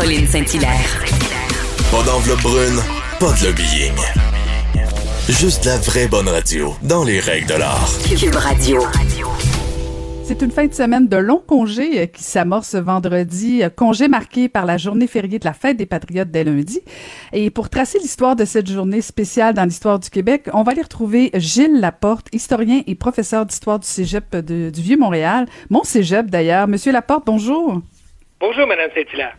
Caroline Saint-Hilaire. Pas d'enveloppe brune, pas de lobbying. Juste la vraie bonne radio, dans les règles de l'art. Cube Radio. C'est une fin de semaine de long congé euh, qui s'amorce vendredi, euh, congé marqué par la journée fériée de la fête des Patriotes dès lundi. Et pour tracer l'histoire de cette journée spéciale dans l'histoire du Québec, on va aller retrouver Gilles Laporte, historien et professeur d'histoire du Cégep de- du Vieux-Montréal, mon Cégep d'ailleurs. Monsieur Laporte, bonjour. Bonjour, Madame Saint-Hilaire.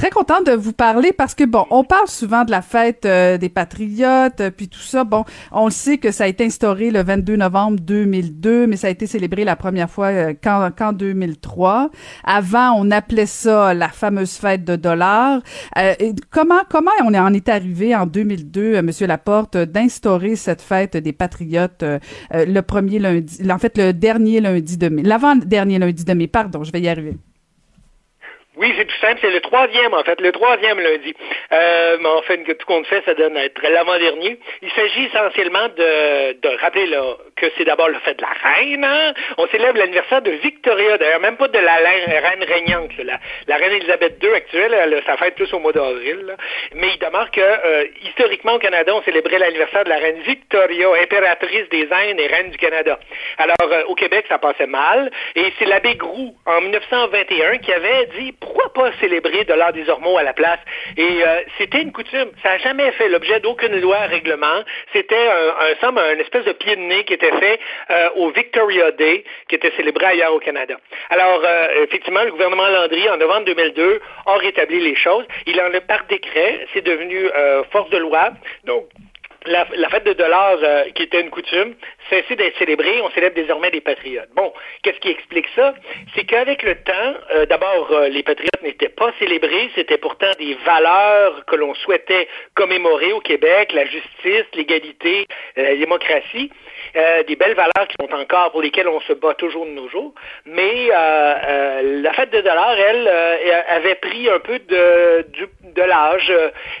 Très content de vous parler parce que bon, on parle souvent de la fête euh, des patriotes euh, puis tout ça. Bon, on le sait que ça a été instauré le 22 novembre 2002, mais ça a été célébré la première fois euh, qu'en qu'en 2003. Avant, on appelait ça la fameuse fête de dollars. Euh, et comment comment on en est arrivé en 2002, euh, Monsieur Laporte, d'instaurer cette fête des patriotes euh, le premier lundi, en fait le dernier lundi de mai, l'avant dernier lundi de mai? Pardon, je vais y arriver. Oui, c'est tout simple, c'est le troisième en fait, le troisième lundi. Euh, en fait, tout compte fait, ça donne être l'avant-dernier. Il s'agit essentiellement de, de rappeler là, que c'est d'abord le fait de la reine. hein. On célèbre l'anniversaire de Victoria, d'ailleurs, même pas de la reine, régnante. là. La, reine Elisabeth II actuelle, elle a sa fête plus au mois d'avril. Mais il demeure que, euh, historiquement, au Canada, on célébrait l'anniversaire de la reine Victoria, impératrice des Indes et reine du Canada. Alors, euh, au Québec, ça passait mal. Et c'est l'abbé Groux, en 1921, qui avait dit pourquoi pas célébrer de l'art des Ormeaux à la place? Et euh, c'était une coutume. Ça n'a jamais fait l'objet d'aucune loi, règlement. C'était un, un, somme, un espèce de pied de nez qui était fait euh, au Victoria Day, qui était célébré ailleurs au Canada. Alors, euh, effectivement, le gouvernement Landry, en novembre 2002, a rétabli les choses. Il en a par décret, c'est devenu euh, force de loi. Donc, la, fête de dollars, euh, qui était une coutume, cessé d'être célébrée. On célèbre désormais des patriotes. Bon, qu'est-ce qui explique ça? C'est qu'avec le temps, euh, d'abord, euh, les patriotes n'étaient pas célébrés. C'était pourtant des valeurs que l'on souhaitait commémorer au Québec, la justice, l'égalité, la démocratie. Euh, des belles valeurs qui sont encore pour lesquelles on se bat toujours de nos jours. Mais euh, la fête de dollars, elle, avait pris un peu de, de, de l'âge.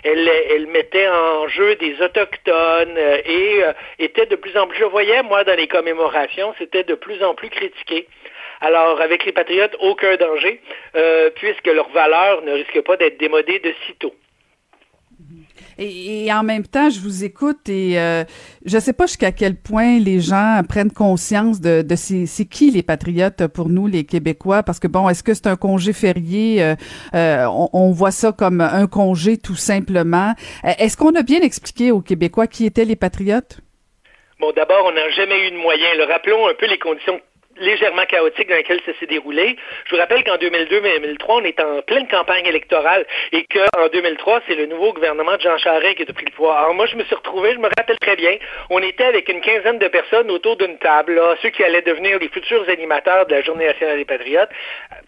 Elle, elle mettait en jeu des autochtones et était de plus en plus, je voyais, moi, dans les commémorations, c'était de plus en plus critiqué. Alors, avec les patriotes, aucun danger, euh, puisque leurs valeurs ne risquent pas d'être démodées de sitôt. Et, en même temps, je vous écoute et euh, je sais pas jusqu'à quel point les gens prennent conscience de, de c'est qui les patriotes pour nous, les Québécois, parce que bon, est-ce que c'est un congé férié? Euh, euh, on, voit ça comme un congé tout simplement. Est-ce qu'on a bien expliqué aux Québécois qui étaient les patriotes? Bon, d'abord, on n'a jamais eu de moyens. Rappelons un peu les conditions légèrement chaotique dans lequel ça s'est déroulé. Je vous rappelle qu'en 2002-2003, on est en pleine campagne électorale et qu'en 2003, c'est le nouveau gouvernement de Jean Charest qui a pris le pouvoir. Alors moi, je me suis retrouvé, je me rappelle très bien, on était avec une quinzaine de personnes autour d'une table, ceux qui allaient devenir les futurs animateurs de la Journée nationale des patriotes.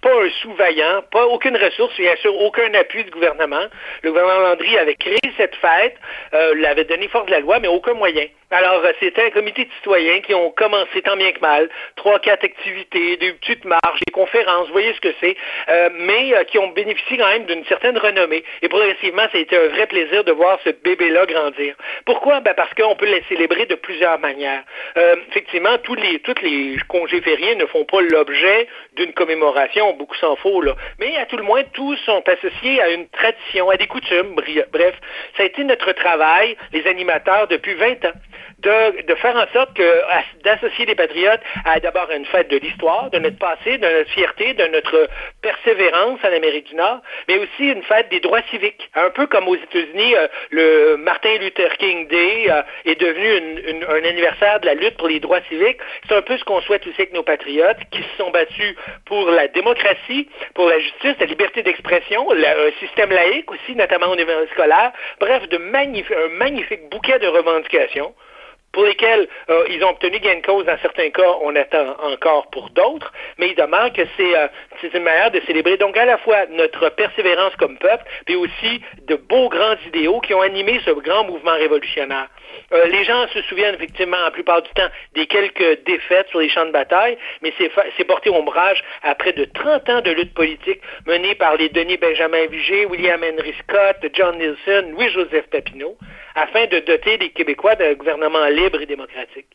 Pas un sous-vaillant, pas aucune ressource, bien sûr, aucun appui du gouvernement. Le gouvernement Landry avait créé cette fête, euh, l'avait donné force de la loi, mais aucun moyen. Alors, c'était un comité de citoyens qui ont commencé tant bien que mal, trois, quatre activités, des petites marches, des conférences, vous voyez ce que c'est, euh, mais euh, qui ont bénéficié quand même d'une certaine renommée. Et progressivement, ça a été un vrai plaisir de voir ce bébé-là grandir. Pourquoi? Ben parce qu'on peut les célébrer de plusieurs manières. Euh, effectivement, tous les, tous les congés fériés ne font pas l'objet d'une commémoration, beaucoup s'en faut, là. Mais à tout le moins, tous sont associés à une tradition, à des coutumes. Bref, ça a été notre travail, les animateurs, depuis 20 ans. De, faire en sorte que d'associer les patriotes à d'abord une fête de l'histoire, de notre passé, de notre fierté, de notre persévérance en Amérique du Nord, mais aussi une fête des droits civiques. Un peu comme aux États-Unis, euh, le Martin Luther King Day euh, est devenu un anniversaire de la lutte pour les droits civiques. C'est un peu ce qu'on souhaite aussi avec nos patriotes qui se sont battus pour la démocratie, pour la justice, la liberté d'expression, un système laïque aussi, notamment au niveau scolaire. Bref, un magnifique bouquet de revendications pour lesquels euh, ils ont obtenu gain de cause dans certains cas, on attend encore pour d'autres, mais il demeure que c'est euh, une manière de célébrer donc à la fois notre persévérance comme peuple, puis aussi de beaux grands idéaux qui ont animé ce grand mouvement révolutionnaire. Euh, les gens se souviennent effectivement la plupart du temps des quelques défaites sur les champs de bataille, mais c'est porté ombrage après de 30 ans de lutte politique menée par les Denis Benjamin Vigée, William Henry Scott, John Nielsen, Louis-Joseph Papineau, afin de doter les Québécois d'un gouvernement libre et démocratique.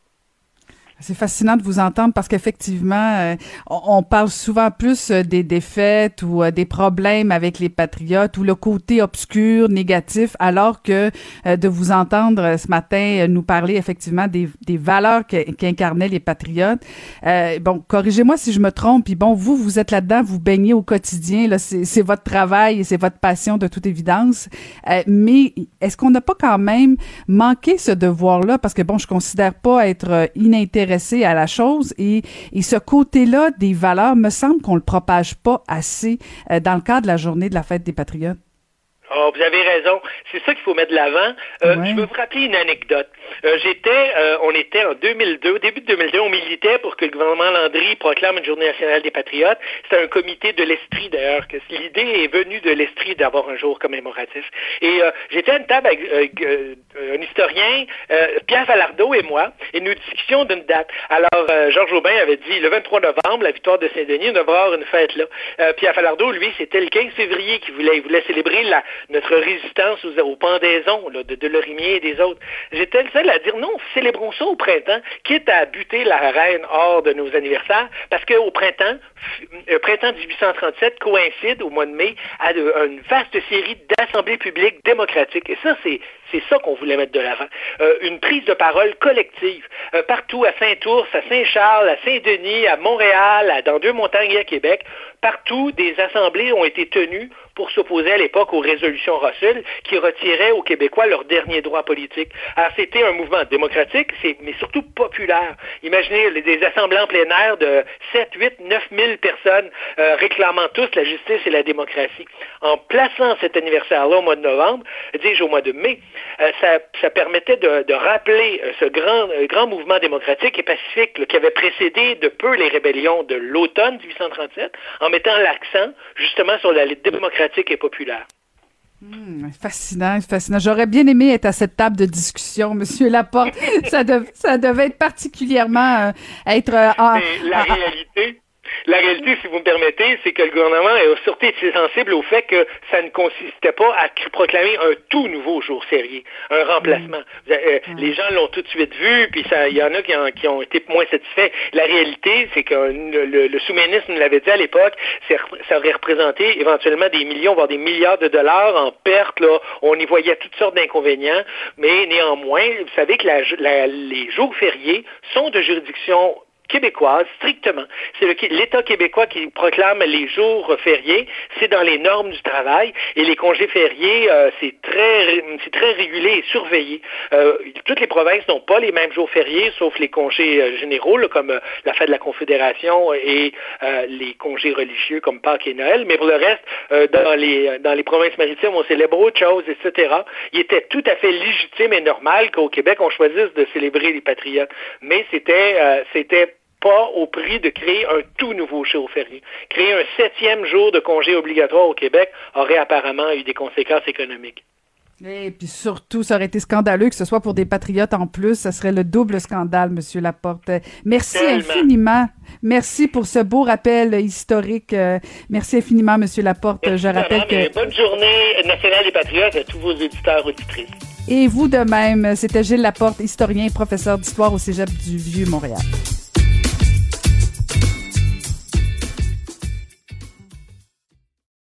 C'est fascinant de vous entendre parce qu'effectivement, euh, on, parle souvent plus euh, des défaites ou euh, des problèmes avec les patriotes ou le côté obscur, négatif, alors que de vous entendre ce matin nous parler effectivement des, valeurs qu'incarnaient les patriotes. bon, corrigez-moi si je me trompe. Puis bon, vous, vous êtes là-dedans, vous baignez au quotidien. Là, c'est votre travail et c'est votre passion de toute évidence. mais est-ce qu'on n'a pas quand même manqué ce devoir-là? Parce que bon, je considère pas être à la chose et, et ce côté-là des valeurs, me semble qu'on le propage pas assez euh, dans le cadre de la journée de la fête des patriotes. Oh, vous avez raison. C'est ça qu'il faut mettre de l'avant. Euh, Je veux vous rappeler une anecdote. Euh, j'étais, euh, on était en 2002, début de 2002, on militait pour que le gouvernement Landry proclame une journée nationale des patriotes. C'était un comité de l'Estrie d'ailleurs, que l'idée est venue de l'Estrie d'avoir un jour commémoratif. Et euh, j'étais à une table avec un historien, Pierre Falardeau et moi, et nous discutions d'une date. Alors, Georges Aubin avait dit le 23 novembre, la victoire de Saint-Denis, on devrait avoir une fête là. Pierre Falardeau, lui, c'était le 15 février qu'il voulait, il voulait célébrer la, notre résistance aux, pendaisons de, de Lorimier et des autres. J'étais le seul à dire non, célébrons ça au printemps, quitte à buter la reine hors de nos anniversaires, parce qu'au printemps, le euh, printemps 1837 coïncide au mois de mai à une vaste série d'assemblées publiques démocratiques. Et ça, c'est c'est ça qu'on voulait mettre de l'avant. Euh, une prise de parole collective. Euh, partout, à Saint-Ours, à Saint-Charles, à Saint-Denis, à Montréal, à, dans deux montagnes et à Québec, partout, des assemblées ont été tenues pour s'opposer à l'époque aux résolutions Russell qui retiraient aux Québécois leurs derniers droits politiques. Alors, c'était un mouvement démocratique, mais surtout populaire. Imaginez des assemblées en plein air de 7, 8, 9 000 personnes euh, réclamant tous la justice et la démocratie. En plaçant cet anniversaire-là au mois de novembre, dis-je au mois de mai, euh, ça, permettait de, rappeler euh, ce grand, grand mouvement démocratique et pacifique qui avait précédé de peu les rébellions de l'automne 1837, en mettant l'accent justement sur la lutte démocratique et populaire. Hmm, fascinant, fascinant. J'aurais bien aimé être à cette table de discussion, Monsieur Laporte. ça, ça devait être particulièrement euh, être en, la réalité. La réalité, si vous me permettez, c'est que le gouvernement est surtout été sensible au fait que ça ne consistait pas à proclamer un tout nouveau jour férié, un remplacement. Mm. Euh, mm. Les gens l'ont tout de suite vu, puis il y en a qui ont, été moins satisfaits. La réalité, c'est que le, sous-ministre nous l'avait dit à l'époque, ça aurait représenté éventuellement des millions, voire des milliards de dollars en pertes. Là. On y voyait toutes sortes d'inconvénients, mais néanmoins, vous savez que les jours fériés sont de juridiction québécoise, strictement. C'est l'État québécois qui proclame les jours fériés. C'est dans les normes du travail. Et les congés fériés, euh, c'est très, c'est très régulé et surveillé. Euh, toutes les provinces n'ont pas les mêmes jours fériés, sauf les congés euh, généraux, comme la fête de la Confédération et les congés religieux comme Pâques et Noël. Mais pour le reste, dans les dans les provinces maritimes, on célèbre autre chose, etc. Il était tout à fait légitime et normal qu'au Québec, on choisisse de célébrer les patriotes. Mais c'était c'était pas au prix de créer un tout nouveau jour férié. Créer un septième jour de congé obligatoire au Québec aurait apparemment eu des conséquences économiques. Et puis surtout, ça aurait été scandaleux que ce soit pour des patriotes en plus. Ça serait le double scandale, Monsieur Laporte. Merci infiniment. Merci pour ce beau rappel historique. Euh, merci infiniment, Monsieur Laporte. Je rappelle que... Bonne journée nationale des patriotes à tous vos éditeurs auditrices. Et vous de même. C'était Gilles Laporte, historien, professeur d'histoire au Cégep du Vieux-Montréal.